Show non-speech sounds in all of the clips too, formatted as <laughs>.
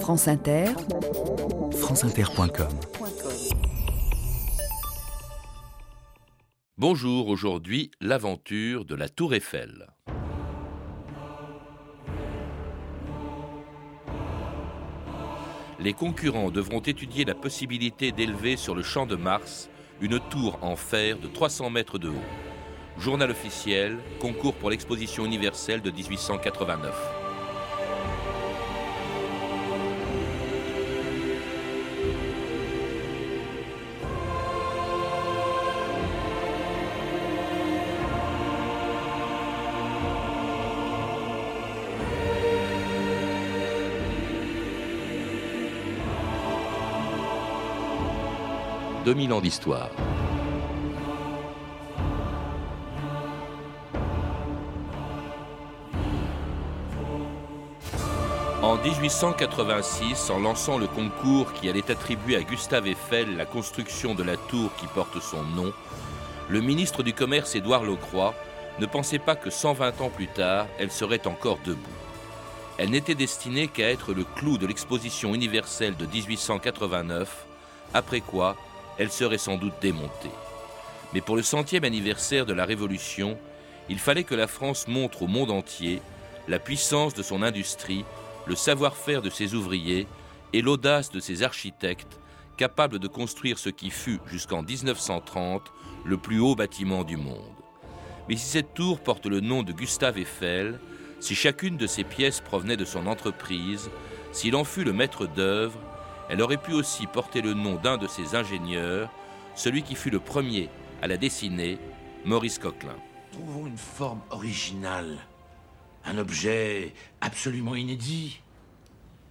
France Inter, franceinter.com Bonjour, aujourd'hui l'aventure de la Tour Eiffel. Les concurrents devront étudier la possibilité d'élever sur le champ de Mars une tour en fer de 300 mètres de haut. Journal officiel, concours pour l'exposition universelle de 1889. 2000 ans d'histoire. En 1886, en lançant le concours qui allait attribuer à Gustave Eiffel la construction de la tour qui porte son nom, le ministre du Commerce Édouard Locroix ne pensait pas que 120 ans plus tard, elle serait encore debout. Elle n'était destinée qu'à être le clou de l'exposition universelle de 1889, après quoi elle serait sans doute démontée. Mais pour le centième anniversaire de la Révolution, il fallait que la France montre au monde entier la puissance de son industrie, le savoir-faire de ses ouvriers et l'audace de ses architectes, capables de construire ce qui fut, jusqu'en 1930, le plus haut bâtiment du monde. Mais si cette tour porte le nom de Gustave Eiffel, si chacune de ses pièces provenait de son entreprise, s'il en fut le maître d'œuvre, elle aurait pu aussi porter le nom d'un de ses ingénieurs, celui qui fut le premier à la dessiner, Maurice Coquelin. Trouvons une forme originale, un objet absolument inédit.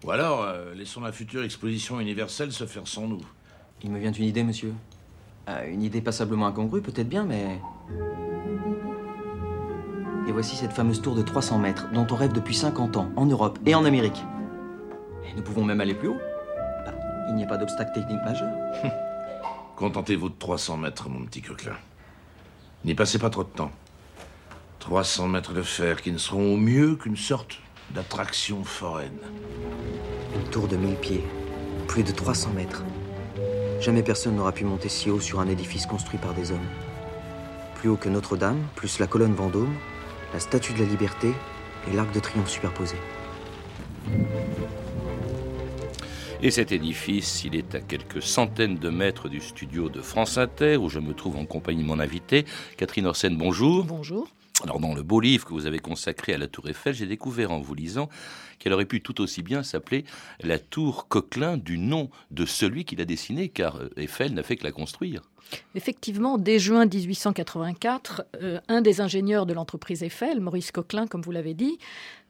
Ou alors, euh, laissons la future exposition universelle se faire sans nous. Il me vient une idée, monsieur. Euh, une idée passablement incongrue, peut-être bien, mais... Et voici cette fameuse tour de 300 mètres, dont on rêve depuis 50 ans, en Europe et en Amérique. Et nous pouvons même aller plus haut. Il n'y a pas d'obstacle technique majeur. <laughs> Contentez-vous de 300 mètres, mon petit coquelin. N'y passez pas trop de temps. 300 mètres de fer qui ne seront au mieux qu'une sorte d'attraction foraine. Une tour de 1000 pieds, plus de 300 mètres. Jamais personne n'aura pu monter si haut sur un édifice construit par des hommes. Plus haut que Notre-Dame, plus la colonne Vendôme, la statue de la Liberté et l'arc de triomphe superposé. Et cet édifice, il est à quelques centaines de mètres du studio de France Inter, où je me trouve en compagnie de mon invité, Catherine Orsène, bonjour. Bonjour. Alors dans le beau livre que vous avez consacré à la tour Eiffel, j'ai découvert en vous lisant qu'elle aurait pu tout aussi bien s'appeler la tour Coquelin du nom de celui qui l'a dessinée, car euh, Eiffel n'a fait que la construire. Effectivement, dès juin 1884, euh, un des ingénieurs de l'entreprise Eiffel, Maurice Coquelin, comme vous l'avez dit,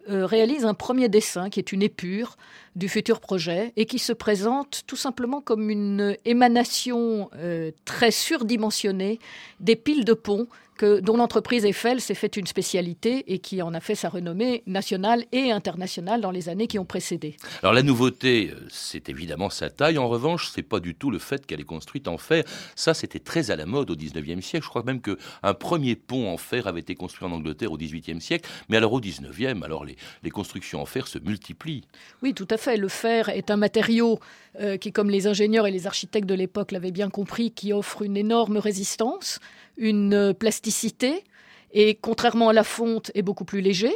euh, réalise un premier dessin qui est une épure du futur projet et qui se présente tout simplement comme une émanation euh, très surdimensionnée des piles de ponts que, dont l'entreprise Eiffel s'est fait une spécialité et qui en a fait sa renommée nationale et internationale dans les années qui ont précédé. Alors la nouveauté, euh, c'est évidemment sa taille. En revanche, c'est pas du tout le fait qu'elle est construite en fer. Ça, c'était très à la mode au 19e siècle. Je crois même qu'un premier pont en fer avait été construit en Angleterre au 18e siècle. Mais alors au 19e, alors les, les constructions en fer se multiplient. Oui, tout à fait le fer est un matériau euh, qui, comme les ingénieurs et les architectes de l'époque l'avaient bien compris, qui offre une énorme résistance, une euh, plasticité, et contrairement à la fonte, est beaucoup plus léger.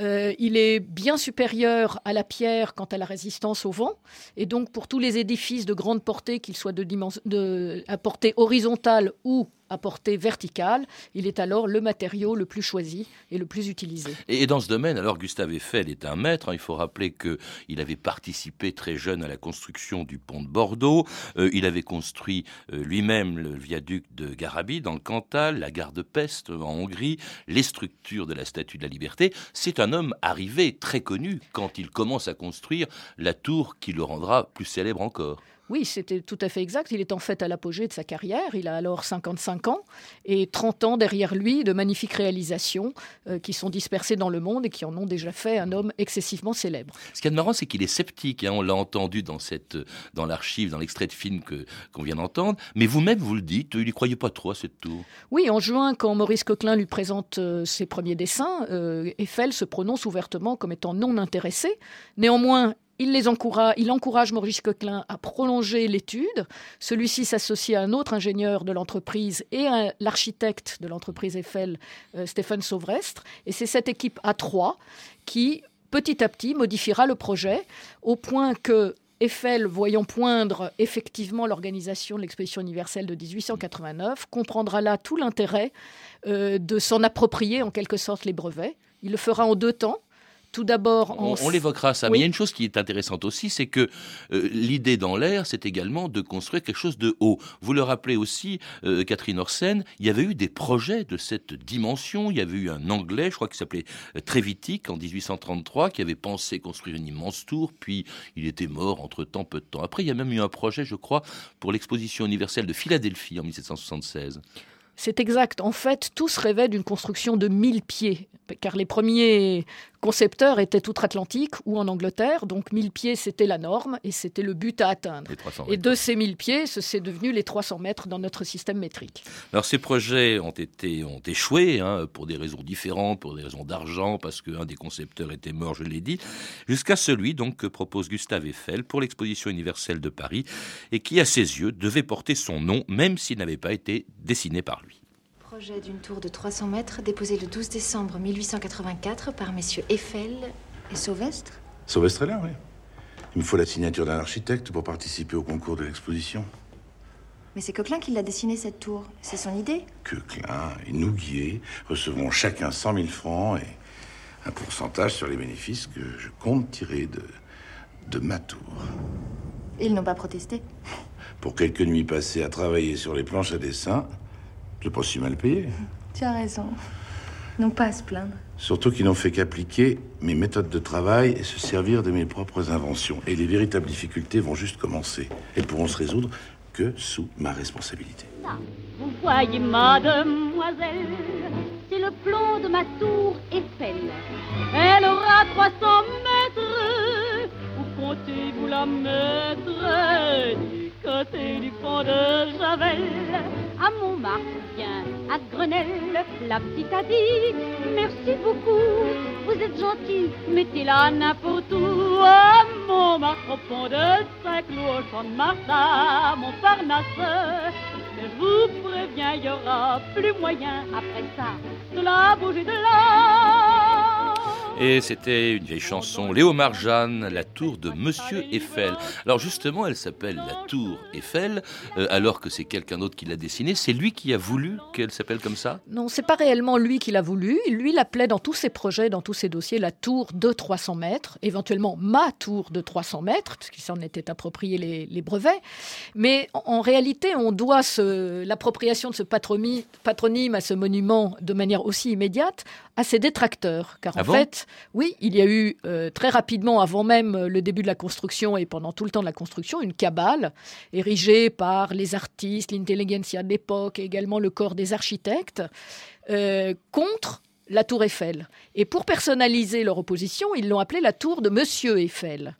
Euh, il est bien supérieur à la pierre quant à la résistance au vent. Et donc, pour tous les édifices de grande portée, qu'ils soient de, de, à portée horizontale ou à portée verticale, il est alors le matériau le plus choisi et le plus utilisé. Et dans ce domaine, alors Gustave Eiffel est un maître. Il faut rappeler qu'il avait participé très jeune à la construction du pont de Bordeaux. Euh, il avait construit euh, lui-même le viaduc de Garabi dans le Cantal, la gare de Pest en Hongrie, les structures de la Statue de la Liberté. C'est un homme arrivé, très connu, quand il commence à construire la tour qui le rendra plus célèbre encore. Oui, c'était tout à fait exact. Il est en fait à l'apogée de sa carrière. Il a alors 55 ans et 30 ans derrière lui de magnifiques réalisations euh, qui sont dispersées dans le monde et qui en ont déjà fait un homme excessivement célèbre. Ce qui est marrant, c'est qu'il est sceptique. Hein. On l'a entendu dans, cette, dans l'archive, dans l'extrait de film que, qu'on vient d'entendre. Mais vous-même, vous le dites, il n'y croyait pas trop à cette tour. Oui, en juin, quand Maurice Coquelin lui présente euh, ses premiers dessins, euh, Eiffel se prononce ouvertement comme étant non intéressé. Néanmoins, il, les encourage, il encourage Maurice Coquelin à prolonger l'étude. Celui-ci s'associe à un autre ingénieur de l'entreprise et à l'architecte de l'entreprise Eiffel, euh, Stéphane Sauvrestre. Et c'est cette équipe à trois qui, petit à petit, modifiera le projet au point que Eiffel, voyant poindre effectivement l'organisation de l'exposition universelle de 1889, comprendra là tout l'intérêt euh, de s'en approprier en quelque sorte les brevets. Il le fera en deux temps. Tout d'abord, on, l'évoquera ça. Mais il y a une chose qui est intéressante aussi, c'est que euh, l'idée dans l'air, c'est également de construire quelque chose de haut. Vous le rappelez aussi, euh, Catherine Orsen, il y avait eu des projets de cette dimension. Il y avait eu un Anglais, je crois qu'il s'appelait euh, Trevitic en 1833, qui avait pensé construire une immense tour, puis il était mort entre temps, peu de temps après. Il y a même eu un projet, je crois, pour l'exposition universelle de Philadelphie en 1776. C'est exact. En fait, tout se rêvait d'une construction de 1000 pieds, car les premiers concepteurs étaient outre-Atlantique ou en Angleterre, donc 1000 pieds c'était la norme et c'était le but à atteindre. Et de ces 1000 pieds, c'est devenu les 300 mètres dans notre système métrique. Alors ces projets ont, été, ont échoué hein, pour des raisons différentes, pour des raisons d'argent, parce qu'un des concepteurs était mort, je l'ai dit, jusqu'à celui donc que propose Gustave Eiffel pour l'exposition universelle de Paris et qui, à ses yeux, devait porter son nom même s'il n'avait pas été dessiné par lui. Projet d'une tour de 300 mètres déposé le 12 décembre 1884 par messieurs Eiffel et Sauvestre Sauvestre est là, oui. Il me faut la signature d'un architecte pour participer au concours de l'exposition. Mais c'est Coquelin qui l'a dessiné cette tour. C'est son idée Coquelin et Nouguier recevront chacun 100 000 francs et un pourcentage sur les bénéfices que je compte tirer de, de ma tour. Ils n'ont pas protesté Pour quelques nuits passées à travailler sur les planches à dessin, je pas si mal payé. Tu as raison. Non pas à se plaindre. Surtout qu'ils n'ont fait qu'appliquer mes méthodes de travail et se servir de mes propres inventions. Et les véritables difficultés vont juste commencer. Elles pourront se résoudre que sous ma responsabilité. vous voyez, mademoiselle, c'est le plan de ma tour Eiffel. Elle aura 300 mètres. Où comptez-vous la mettre Du côté du pont de Javel? À Montmartre, bien à Grenelle. La petite a dit merci beaucoup, vous êtes gentil, mettez-la n'importe où. À Montmartre, au pont de Saint-Cloud, au champ de Martha, Montparnasse. Que je vous préviens, il y aura plus moyen après ça de la bouger de là. Et c'était une vieille chanson, Léo Marjane, La Tour de Monsieur Eiffel. Alors justement, elle s'appelle La Tour Eiffel, euh, alors que c'est quelqu'un d'autre qui l'a dessinée. C'est lui qui a voulu qu'elle s'appelle comme ça? Non, c'est pas réellement lui qui l'a voulu. Lui l'appelait dans tous ses projets, dans tous ses dossiers, la Tour de 300 mètres, éventuellement ma Tour de 300 mètres, puisqu'il s'en était approprié les, brevets. Mais en, réalité, on doit l'appropriation de ce patronyme à ce monument de manière aussi immédiate à ses détracteurs. Car ah en fait, oui, il y a eu euh, très rapidement, avant même le début de la construction et pendant tout le temps de la construction, une cabale érigée par les artistes, l'intelligentsia de l'époque et également le corps des architectes euh, contre la tour Eiffel. Et pour personnaliser leur opposition, ils l'ont appelée la tour de Monsieur Eiffel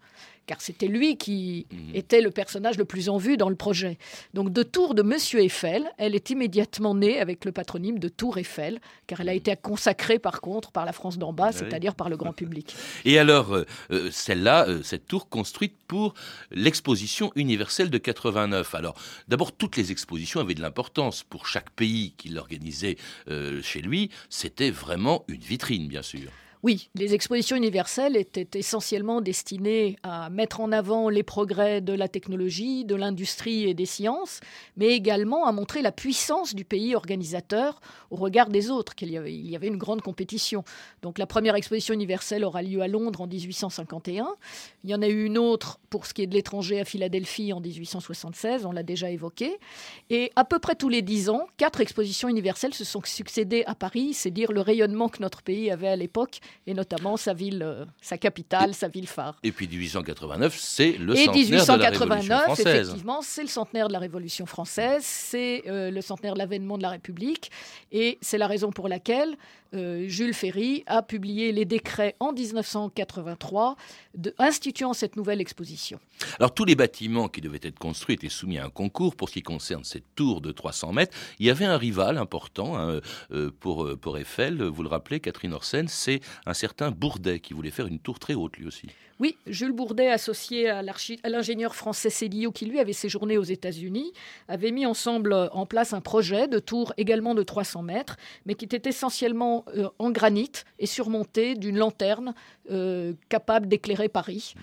car c'était lui qui mhm. était le personnage le plus en vue dans le projet. Donc de Tour de Monsieur Eiffel, elle est immédiatement née avec le patronyme de Tour Eiffel, car elle a été consacrée par contre par la France d'en bas, c'est-à-dire par le grand public. <laughs> Et alors, euh, euh, celle-là, euh, cette tour construite pour l'exposition universelle de 89. Alors, d'abord, toutes les expositions avaient de l'importance pour chaque pays qui l'organisait chez lui. C'était vraiment une vitrine, bien sûr. Oui, les expositions universelles étaient essentiellement destinées à mettre en avant les progrès de la technologie, de l'industrie et des sciences, mais également à montrer la puissance du pays organisateur au regard des autres, qu'il y avait, il y avait une grande compétition. Donc la première exposition universelle aura lieu à Londres en 1851. Il y en a eu une autre pour ce qui est de l'étranger à Philadelphie en 1876, on l'a déjà évoqué. Et à peu près tous les dix ans, quatre expositions universelles se sont succédées à Paris, c'est dire le rayonnement que notre pays avait à l'époque et notamment sa ville, euh, sa capitale, sa ville phare. Et puis 1889, c'est le centenaire de la Révolution française. effectivement, c'est le centenaire de la Révolution française, c'est euh, le centenaire de l'avènement de la République, et c'est la raison pour laquelle euh, Jules Ferry a publié les décrets en 1983 de, instituant cette nouvelle exposition. Alors tous les bâtiments qui devaient être construits étaient soumis à un concours pour ce qui concerne cette tour de 300 mètres. Il y avait un rival important hein, pour, pour Eiffel, vous le rappelez, Catherine Orsen, c'est un certain Bourdet qui voulait faire une tour très haute lui aussi. Oui, Jules Bourdet, associé à l'ingénieur français Célio, qui lui avait séjourné aux États-Unis, avait mis ensemble en place un projet de tour également de 300 mètres, mais qui était essentiellement euh, en granit et surmonté d'une lanterne euh, capable d'éclairer Paris.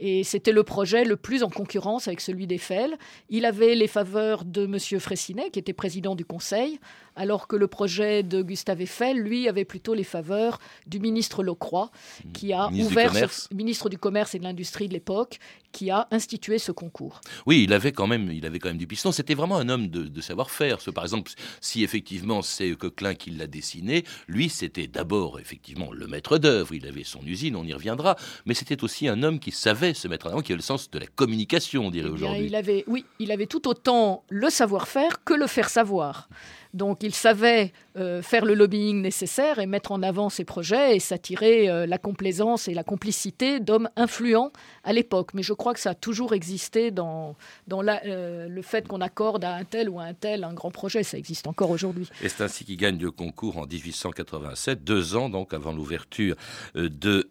Et c'était le projet le plus en concurrence avec celui d'Eiffel. Il avait les faveurs de M. Fraissinet, qui était président du Conseil, alors que le projet de Gustave Eiffel, lui, avait plutôt les faveurs du ministre Locroix, qui a Ministre ouvert, ce- ministre du Commerce et de l'Industrie de l'époque, qui a institué ce concours. Oui, il avait quand même, il avait quand même du piston. C'était vraiment un homme de, de savoir-faire. Par exemple, si effectivement c'est Coquelin qui l'a dessiné, lui c'était d'abord effectivement le maître d'œuvre. Il avait son usine, on y reviendra, mais c'était aussi un homme qui savait se mettre en avant, qui avait le sens de la communication, on dirait Eh aujourd'hui. il avait, oui, il avait tout autant le savoir-faire que le faire savoir. Donc il savait euh, faire le lobbying nécessaire et mettre en avant ses projets et s'attirer euh, la complaisance et la complicité d'hommes influents à l'époque. Mais je crois que ça a toujours existé dans, euh, le fait qu'on accorde à un tel ou à un tel un grand projet. Ça existe encore aujourd'hui. Et c'est ainsi qu'il gagne le concours en 1887, deux ans donc avant l'ouverture de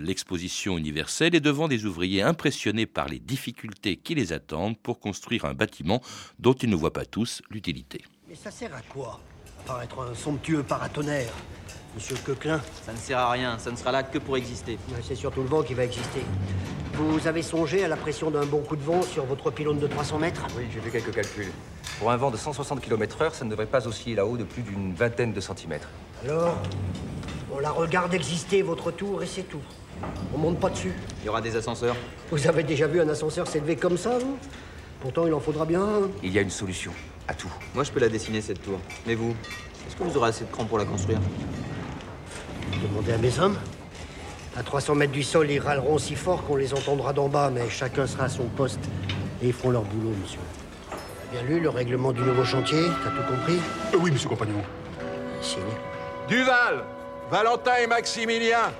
l'exposition universelle et devant des ouvriers impressionnés par les difficultés qui les attendent pour construire un bâtiment dont ils ne voient pas tous l'utilité. Mais ça sert à quoi À part être un somptueux paratonnerre, monsieur Coquelin. Ça ne sert à rien, ça ne sera là que pour exister. Ouais, C'est surtout le vent qui va exister. Vous avez songé à la pression d'un bon coup de vent sur votre pylône de 300 mètres Oui, j'ai fait quelques calculs. Pour un vent de 160 km/h, ça ne devrait pas osciller là-haut de plus d'une vingtaine de centimètres. Alors, on la regarde exister, votre tour, et c'est tout. On monte pas dessus. Il y aura des ascenseurs. Vous avez déjà vu un ascenseur s'élever comme ça, vous? Pourtant, il en faudra bien un. Il y a une solution à tout. Moi, je peux la dessiner, cette tour. Mais vous, est-ce que vous aurez assez de cran pour la construire? Demandez à mes hommes. À 300 mètres du sol, ils râleront si fort qu'on les entendra d'en bas, mais chacun sera à son poste. Et ils feront leur boulot, monsieur. T'as bien lu le règlement du nouveau chantier T'as tout compris? Oui, monsieur Compagnon. Signe. Duval, Valentin et Maximilien.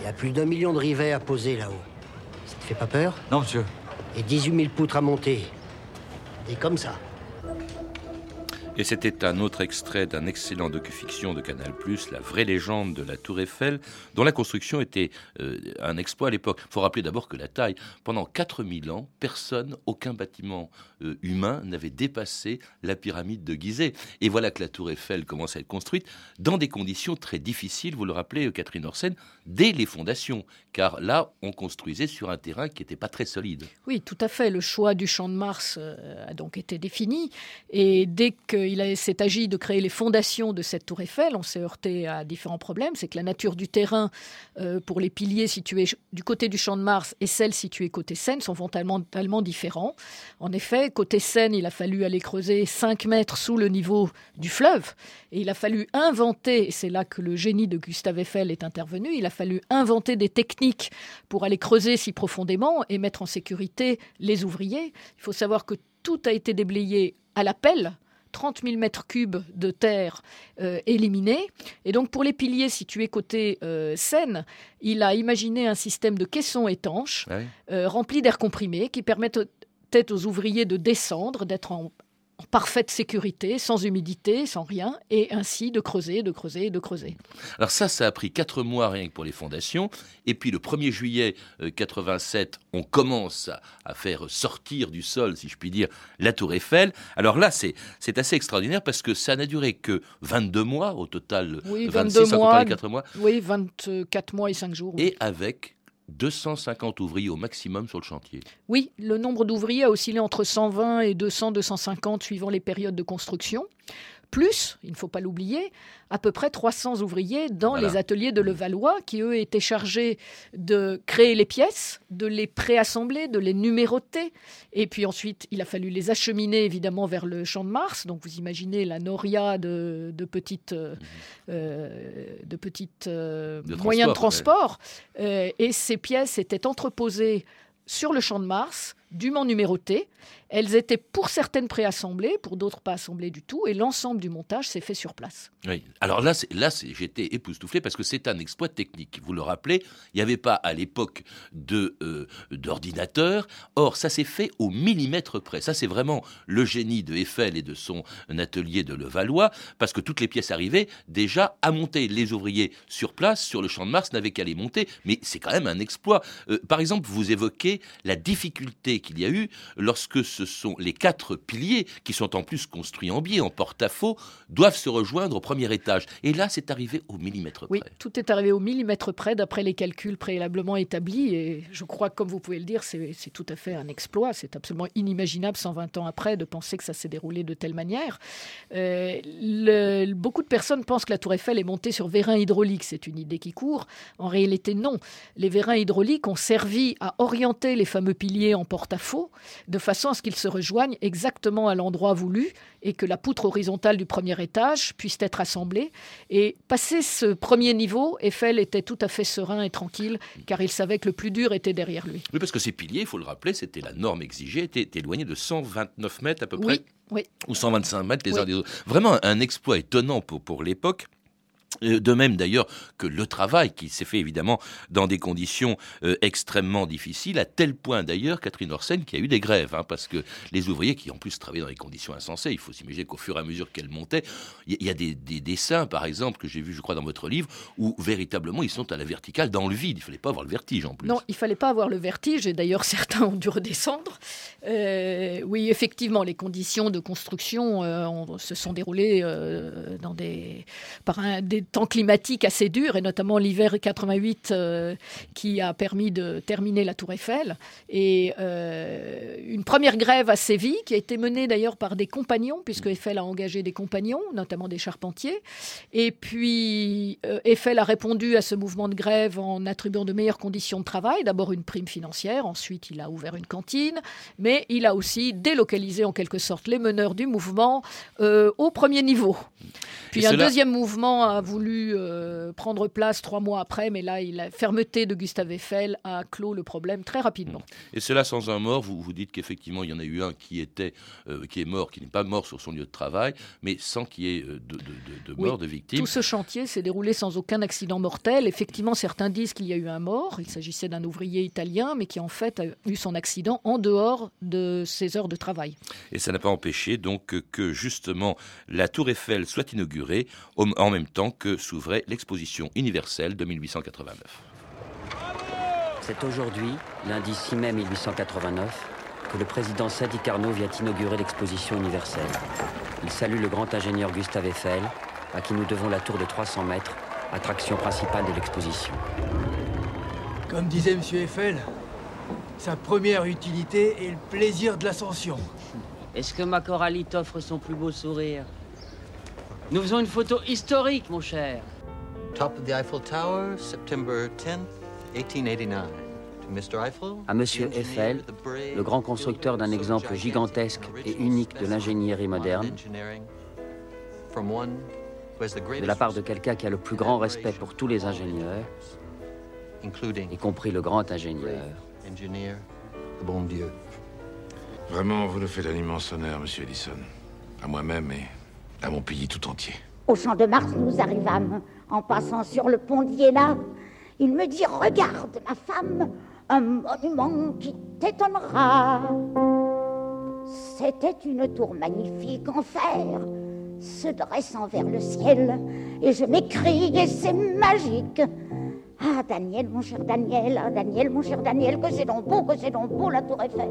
Il y a plus d'un million de rivets à poser là-haut. Ça te fait pas peur? Non, monsieur. Et 18 000 poutres à monter. Et comme ça. Et c'était un autre extrait d'un excellent docu-fiction de Canal+, La vraie légende de la Tour Eiffel, dont la construction était euh, un exploit à l'époque. Il faut rappeler d'abord que la taille, pendant 4000 ans, personne, aucun bâtiment euh, humain n'avait dépassé la pyramide de Gizeh. Et voilà que la Tour Eiffel commence à être construite dans des conditions très difficiles, vous le rappelez, euh, Catherine Orsen, dès les fondations. Car là, on construisait sur un terrain qui n'était pas très solide. Oui, tout à fait. Le choix du champ de Mars euh, a donc été défini. Et dès qu'il s'est agi de créer les fondations de cette tour Eiffel, on s'est heurté à différents problèmes. C'est que la nature du terrain pour les piliers situés du côté du champ de Mars et celles situées côté Seine sont fondamentalement différents. En effet, côté Seine, il a fallu aller creuser 5 mètres sous le niveau du fleuve. Et il a fallu inventer, et c'est là que le génie de Gustave Eiffel est intervenu, il a fallu inventer des techniques pour aller creuser si profondément et mettre en sécurité les ouvriers. Il faut savoir que tout a été déblayé à la pelle. 30 000 mètres cubes de terre euh, éliminés. Et donc, pour les piliers situés côté euh, Seine, il a imaginé un système de caissons étanches Ouais. euh, remplis d'air comprimé qui permettait aux ouvriers de descendre, d'être en, en parfaite sécurité, sans humidité, sans rien, et ainsi de creuser, de creuser, de creuser. Alors ça, ça a pris quatre mois rien que pour les fondations. Et puis le 1er juillet euh, 87, on commence à, à faire sortir du sol, si je puis dire, la tour Eiffel. Alors là, c'est c'est assez extraordinaire parce que ça n'a duré que 22 mois au total. Oui, 26 22 en comptant mois. les quatre mois. Oui, 24 mois et 5 jours. oui. Et avec 250 ouvriers au maximum sur le chantier. Oui, le nombre d'ouvriers a oscillé entre 120 et 200, 250 suivant les périodes de construction. Plus, il ne faut pas l'oublier, à peu près 300 ouvriers dans Voilà. les ateliers de Levallois qui, eux, étaient chargés de créer les pièces, de les préassembler, de les numéroter. Et puis ensuite, il a fallu les acheminer évidemment vers le champ de Mars. Donc vous imaginez la noria de, de petites, euh, euh, de petites euh, De moyens de transport. Euh, et ces pièces étaient entreposées sur le champ de Mars dûment numérotées. Elles étaient pour certaines préassemblées, pour d'autres pas assemblées du tout, et l'ensemble du montage s'est fait sur place. Oui. Alors là, là j'étais époustouflé parce que c'est un exploit technique. Vous le rappelez, il n'y avait pas à l'époque de euh, d'ordinateur. Or, ça s'est fait au millimètre près. Ça, c'est vraiment le génie de Eiffel et de son atelier de Levallois, parce que toutes les pièces arrivaient déjà à monter. Les ouvriers sur place, sur le champ de Mars, n'avaient qu'à les monter. Mais c'est quand même un exploit. Euh, par exemple, vous évoquez la difficulté qu'il y a eu lorsque ce sont les quatre piliers, qui sont en plus construits en biais, en porte-à-faux, doivent se rejoindre au premier étage. Et là, c'est arrivé au millimètre près. Oui, tout est arrivé au millimètre près, d'après les calculs préalablement établis. Et je crois, comme vous pouvez le dire, c'est tout à fait un exploit. C'est absolument inimaginable, 120 ans après, de penser que ça s'est déroulé de telle manière. Euh, beaucoup de personnes pensent que la tour Eiffel est montée sur vérins hydrauliques. C'est une idée qui court. En réalité, non. Les vérins hydrauliques ont servi à orienter les fameux piliers en porte-à-faux, de façon à ce qu'ils se rejoignent exactement à l'endroit voulu et que la poutre horizontale du premier étage puisse être assemblée. Et passé ce premier niveau, Eiffel était tout à fait serein et tranquille, car il savait que le plus dur était derrière lui. Oui, parce que ces piliers, il faut le rappeler, c'était la norme exigée, étaient éloignés de 129 mètres à peu près. Oui. Ou 125 mètres les uns des autres. Vraiment un exploit étonnant pour, pour l'époque. Euh, de même d'ailleurs que le travail qui s'est fait évidemment dans des conditions euh, extrêmement difficiles, à tel point d'ailleurs Catherine Orsen qui a eu des grèves, hein, parce que les ouvriers qui en plus travaillaient dans des conditions insensées, il faut s'imaginer qu'au fur et à mesure qu'elles montaient, il y, a des, dessins par exemple que j'ai vu je crois dans votre livre, où véritablement ils sont à la verticale dans le vide, il fallait pas avoir le vertige en plus. Non, il fallait pas avoir le vertige, et d'ailleurs <laughs> certains ont dû redescendre. Euh, oui, effectivement, les conditions de construction se sont déroulées dans des, par un, des temps climatiques assez durs, et notamment l'hiver 88 euh, qui a permis de terminer la Tour Eiffel. Et euh, une première grève à Séville, qui a été menée d'ailleurs par des compagnons, puisque Eiffel a engagé des compagnons, notamment des charpentiers. Et puis euh, Eiffel a répondu à ce mouvement de grève en attribuant de meilleures conditions de travail. D'abord une prime financière, ensuite il a ouvert une cantine, mais il a aussi délocalisé en quelque sorte les meneurs du mouvement au premier niveau. Puis un deuxième mouvement a voulu euh, prendre place trois mois après, mais là, la fermeté de Gustave Eiffel a clos le problème très rapidement. Et cela sans un mort, vous, vous dites qu'effectivement, il y en a eu un qui, était, euh, qui est mort, qui n'est pas mort sur son lieu de travail, mais sans qu'il y ait euh, de, de, de, mort, de victimes. Tout ce chantier s'est déroulé sans aucun accident mortel. Effectivement, certains disent qu'il y a eu un mort. Il s'agissait d'un ouvrier italien, mais qui en fait a eu son accident en dehors de ses heures de travail. Et ça n'a pas empêché donc que justement la tour Eiffel soit inaugurée en même temps que s'ouvrait l'exposition universelle de 1889. C'est aujourd'hui, lundi 6 mai 1889, que le président Sadi Carnot vient inaugurer l'exposition universelle. Il salue le grand ingénieur Gustave Eiffel, à qui nous devons la tour de 300 mètres, attraction principale de l'exposition. Comme disait M. Eiffel, sa première utilité est le plaisir de l'ascension. Est-ce que ma Coralie t'offre son plus beau sourire? Nous faisons une photo historique, mon cher. Top of the Eiffel Tower, September 10, 1889. À Monsieur Eiffel, le grand constructeur d'un exemple gigantesque et unique de l'ingénierie moderne, de la part de quelqu'un qui a le plus grand respect pour tous les ingénieurs, y compris le grand ingénieur. bon Dieu. Vraiment, vous nous faites un immense honneur, Monsieur Edison. À moi-même et à mon pays tout entier. Au champ de Mars, nous arrivâmes. En passant sur le pont d'Iéna, il me dit Regarde, ma femme, un monument qui t'étonnera. C'était une tour magnifique en fer, se dressant vers le ciel, et je m'écriai C'est magique. Ah, Daniel, mon cher Daniel, ah, Daniel, mon cher Daniel, que c'est donc beau, que c'est donc beau la tour Eiffel.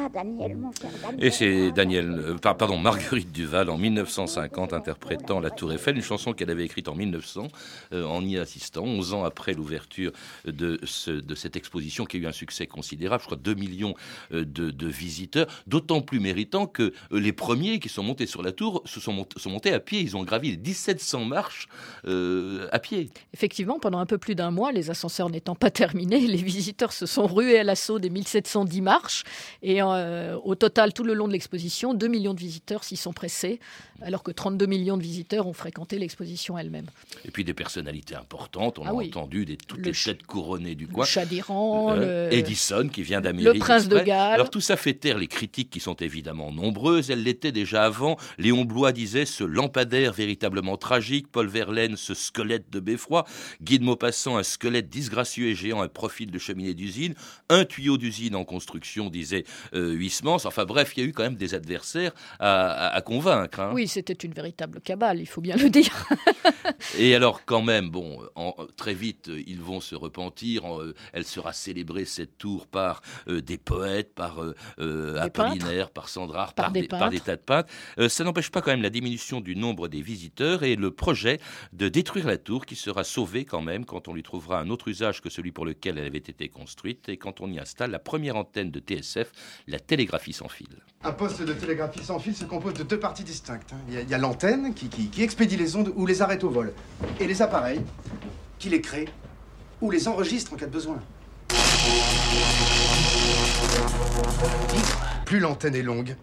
Ah, Daniel, mon cher Daniel. Et c'est Daniel, euh, pardon, Marguerite Duval en 1950 interprétant La Tour Eiffel, une chanson qu'elle avait écrite en 1900 euh, en y assistant, 11 ans après l'ouverture de, de cette exposition qui a eu un succès considérable, je crois 2 millions euh, de, visiteurs, d'autant plus méritant que les premiers qui sont montés sur la tour se sont, sont montés à pied, ils ont gravi les 1700 marches à pied. Effectivement, pendant un peu plus d'un mois, les ascenseurs n'étant pas terminés, <laughs> les visiteurs se sont rués à l'assaut des 1710 marches et euh, au total, tout le long de l'exposition, 2 millions de visiteurs s'y sont pressés, alors que 32 millions de visiteurs ont fréquenté l'exposition elle-même. Et puis des personnalités importantes, on Ah a oui. entendu des, toutes Le les têtes couronnées du Le coin. chat d'Iran, Euh, le- Edison qui vient d'Amérique. le prince de. Galles. Alors tout ça fait taire les critiques qui sont évidemment nombreuses. Elles l'étaient déjà avant. Léon Blois disait ce lampadaire véritablement tragique. Paul Verlaine ce squelette de beffroi. Guy de Maupassant un squelette disgracieux et géant, un profil de cheminée d'usine. Un tuyau d'usine en construction, disait Huysmans. Enfin bref, il y a eu quand même des adversaires à, à- à convaincre. hein. Oui, c'était une véritable cabale, il faut bien le dire. <laughs> Et alors, quand même, bon, en- très vite, euh, ils vont se repentir. En, euh, elle sera célébrée, cette tour, par euh, des poètes, par euh, euh, Apollinaire, par Sandrard, Par par, des par tas de peintres. Euh, ça n'empêche pas quand même la diminution du nombre des visiteurs et le projet de détruire la tour qui sera sauvée quand même quand on lui trouvera un autre usage que celui pour lequel elle avait été construite et quand on y installe la première antenne de TSF, la télégraphie sans fil. Un poste de télégraphie sans fil se compose de deux parties distinctes. hein. Il y a- il y a, l'antenne qui, qui- qui expédie les ondes ou les arrête au vol. Et les appareils qui les créent ou les enregistrent en cas de besoin. Plus l'antenne est longue,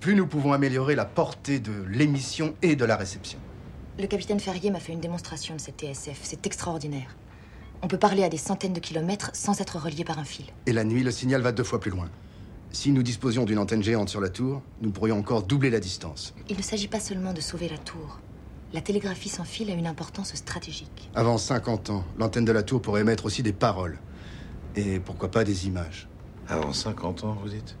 plus nous pouvons améliorer la portée de l'émission et de la réception. Le capitaine Ferrier m'a fait une démonstration de cette TSF. C'est extraordinaire. On peut parler à des centaines de kilomètres sans être relié par un fil. Et la nuit, le signal va deux fois plus loin. Si nous disposions d'une antenne géante sur la tour, nous pourrions encore doubler la distance. Il ne s'agit pas seulement de sauver la tour. La télégraphie sans fil a une importance stratégique. Avant 50 ans, l'antenne de la tour pourrait émettre aussi des paroles. Et pourquoi pas des images. Avant 50 ans, vous dites?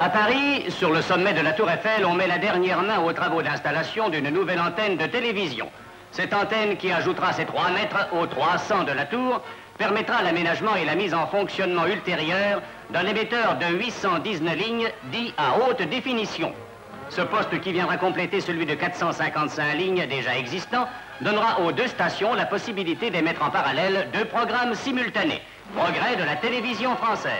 À Paris, sur le sommet de la Tour Eiffel, on met la dernière main aux travaux d'installation d'une nouvelle antenne de télévision. Cette antenne qui ajoutera ses 3 mètres aux 300 de la tour permettra l'aménagement et la mise en fonctionnement ultérieure d'un émetteur de 819 lignes dit à haute définition. Ce poste qui viendra compléter celui de 455 lignes déjà existant donnera aux deux stations la possibilité d'émettre en parallèle deux programmes simultanés. Progrès de la télévision française.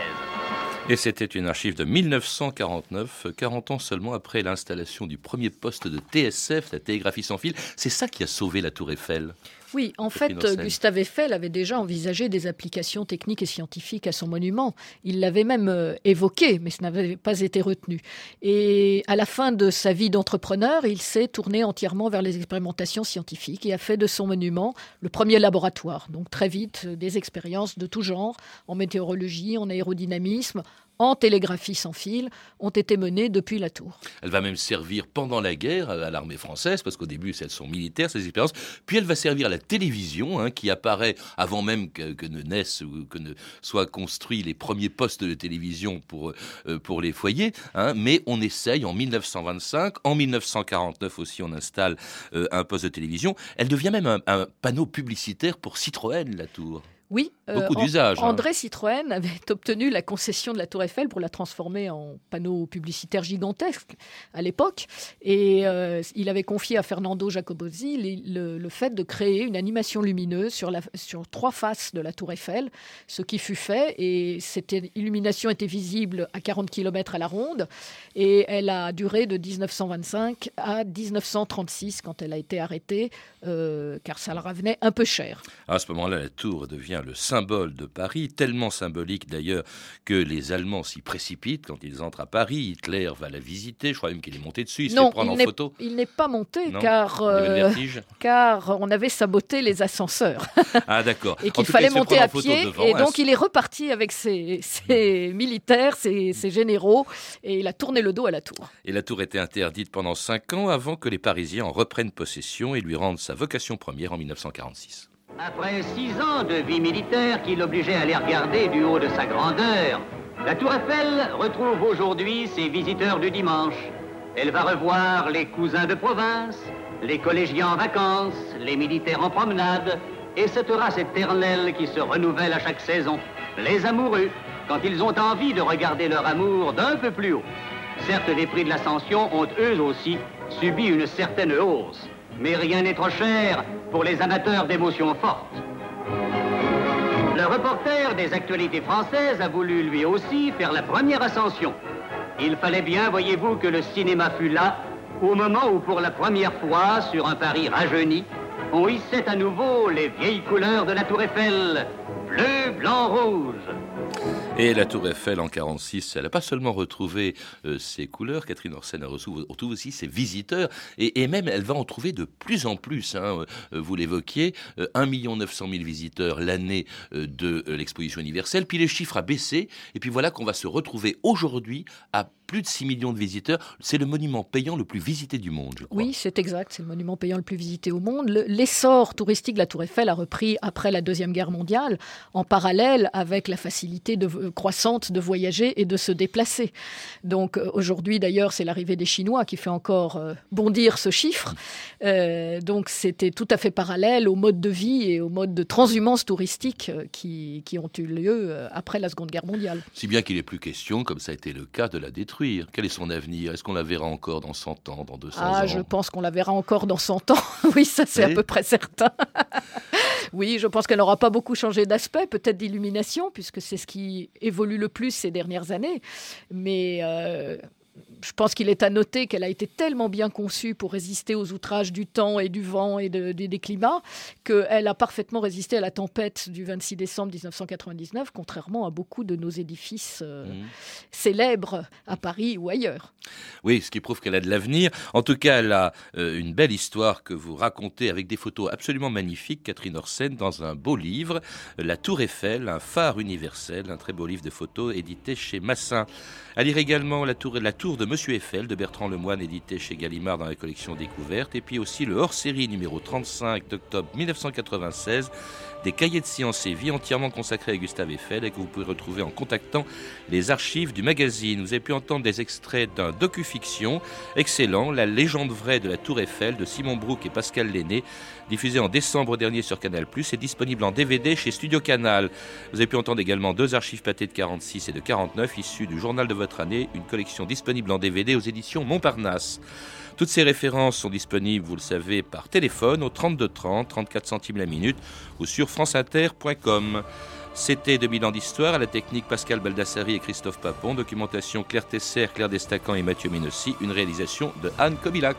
Et c'était une archive de 1949, 40 ans seulement après l'installation du premier poste de TSF, la télégraphie sans fil. C'est ça qui a sauvé la Tour Eiffel. Oui, en fait. Gustave Eiffel avait déjà envisagé des applications techniques et scientifiques à son monument. Il l'avait même euh, évoqué, mais ce n'avait pas été retenu. Et à la fin de sa vie d'entrepreneur, il s'est tourné entièrement vers les expérimentations scientifiques et a fait de son monument le premier laboratoire. Donc très vite, euh, des expériences de tout genre, en météorologie, en aérodynamisme, en télégraphie sans fil, ont été menées depuis la tour. Elle va même servir pendant la guerre à l'armée française, parce qu'au début, elles sont militaires, ces expériences. Puis elle va servir à la télévision, hein, qui apparaît avant même que, ne naissent ou que ne soient construits les premiers postes de télévision pour, euh, pour les foyers. hein. Mais on essaye en 1925. En 1949 aussi, on installe euh, un poste de télévision. Elle devient même un, un panneau publicitaire pour Citroën, la tour. Oui, Beaucoup An- d'usages, hein. André Citroën avait obtenu la concession de la Tour Eiffel pour la transformer en panneau publicitaire gigantesque à l'époque. Et euh, il avait confié à Fernando Jacobozzi le, le- le fait de créer une animation lumineuse sur, la, sur trois faces de la Tour Eiffel, ce qui fut fait. Et cette illumination était visible à 40 km à la ronde. Et elle a duré de 1925 à 1936 quand elle a été arrêtée, euh, car ça leur revenait un peu cher. À ce moment-là, la tour devient le symbole de Paris, tellement symbolique d'ailleurs que les Allemands s'y précipitent quand ils entrent à Paris. Hitler va la visiter, je crois même qu'il est monté dessus, il se non, fait prendre il en n'est- photo. il n'est pas monté Non car, euh, car on avait saboté les ascenseurs <laughs> Ah d'accord. et qu'il cas, fallait monter à pied. devant, et hein, donc il est reparti avec ses, ses militaires, ses, ses généraux, et il a tourné le dos à la tour. Et la tour était interdite pendant cinq ans avant que les Parisiens en reprennent possession et lui rendent sa vocation première en 1946. Après six ans de vie militaire qui l'obligeait à les regarder du haut de sa grandeur, la Tour Eiffel retrouve aujourd'hui ses visiteurs du dimanche. Elle va revoir les cousins de province, les collégiens en vacances, les militaires en promenade, et cette race éternelle qui se renouvelle à chaque saison. Les amoureux, quand ils ont envie de regarder leur amour d'un peu plus haut. Certes, les prix de l'ascension ont eux aussi subi une certaine hausse, mais rien n'est trop cher pour les amateurs d'émotions fortes. Le reporter des actualités françaises a voulu lui aussi faire la première ascension. Il fallait bien, voyez-vous, que le cinéma fût là au moment où, pour la première fois, sur un Paris rajeuni, on hissait à nouveau les vieilles couleurs de la Tour Eiffel, bleu, blanc, rouge. Et la Tour Eiffel en 46, elle n'a pas seulement retrouvé euh, ses couleurs, Catherine Orsen a retrouve aussi ses visiteurs, et, même elle va en trouver de plus en plus. Hein, euh, vous l'évoquiez, euh, 1 900 000 visiteurs l'année euh, de l'exposition universelle, puis les chiffres a baissé, et puis voilà qu'on va se retrouver aujourd'hui à plus de 6 millions de visiteurs. C'est le monument payant le plus visité du monde, je crois. Oui, c'est exact. C'est le monument payant le plus visité au monde. L'essor touristique de la Tour Eiffel a repris après la Deuxième Guerre mondiale, en parallèle avec la facilité de, euh, croissante de voyager et de se déplacer. Donc euh, aujourd'hui, d'ailleurs, c'est l'arrivée des Chinois qui fait encore euh, bondir ce chiffre. Donc c'était tout à fait parallèle au mode de vie et au mode de transhumance touristique qui, qui ont eu lieu après la Seconde Guerre mondiale. Si bien qu'il n'est plus question, comme ça a été le cas, de la détruire. Quel est son avenir? Est-ce qu'on la verra encore dans 100 ans, dans 200 ah, ans? je pense qu'on la verra encore dans 100 ans. <laughs> oui, ça c'est à peu près certain. <laughs> oui, je pense qu'elle n'aura pas beaucoup changé d'aspect, peut-être d'illumination, puisque c'est ce qui évolue le plus ces dernières années. Mais euh, je pense qu'il est à noter qu'elle a été tellement bien conçue pour résister aux outrages du temps et du vent et de- de- des climats qu'elle a parfaitement résisté à la tempête du 26 décembre 1999, contrairement à beaucoup de nos édifices euh, Mmh. célèbres à Paris ou ailleurs. Oui, ce qui prouve qu'elle a de l'avenir. En tout cas, elle a euh, une belle histoire que vous racontez avec des photos absolument magnifiques, Catherine Orsen, dans un beau livre, La Tour Eiffel, un phare universel, un très beau livre de photos édité chez Massin. À lire également La Tour, la tour de Monsieur Eiffel de Bertrand Lemoine, édité chez Gallimard dans la collection Découverte, et puis aussi le hors-série numéro 35 d'octobre 1996 des cahiers de sciences et vie entièrement consacrés à Gustave Eiffel et que vous pouvez retrouver en contactant les archives du magazine. Vous avez pu entendre des extraits d'un docu-fiction excellent, La légende vraie de la Tour Eiffel de Simon Brook et Pascal Lenné, diffusé en décembre dernier sur Canal+, et disponible en DVD chez Studio Canal. Vous avez pu entendre également deux archives pâtées de 46 et de 49 issues du journal de votre année, une collection disponible en DVD aux éditions Montparnasse. Toutes ces références sont disponibles, vous le savez, par téléphone au 32 30, 34 centimes la minute ou sur franceinter.com. C'était 2000 ans d'histoire, à la technique Pascal Baldassari et Christophe Papon, documentation Claire Tesser, Claire Destacan et Mathieu Minossi, une réalisation de Anne Kobilac.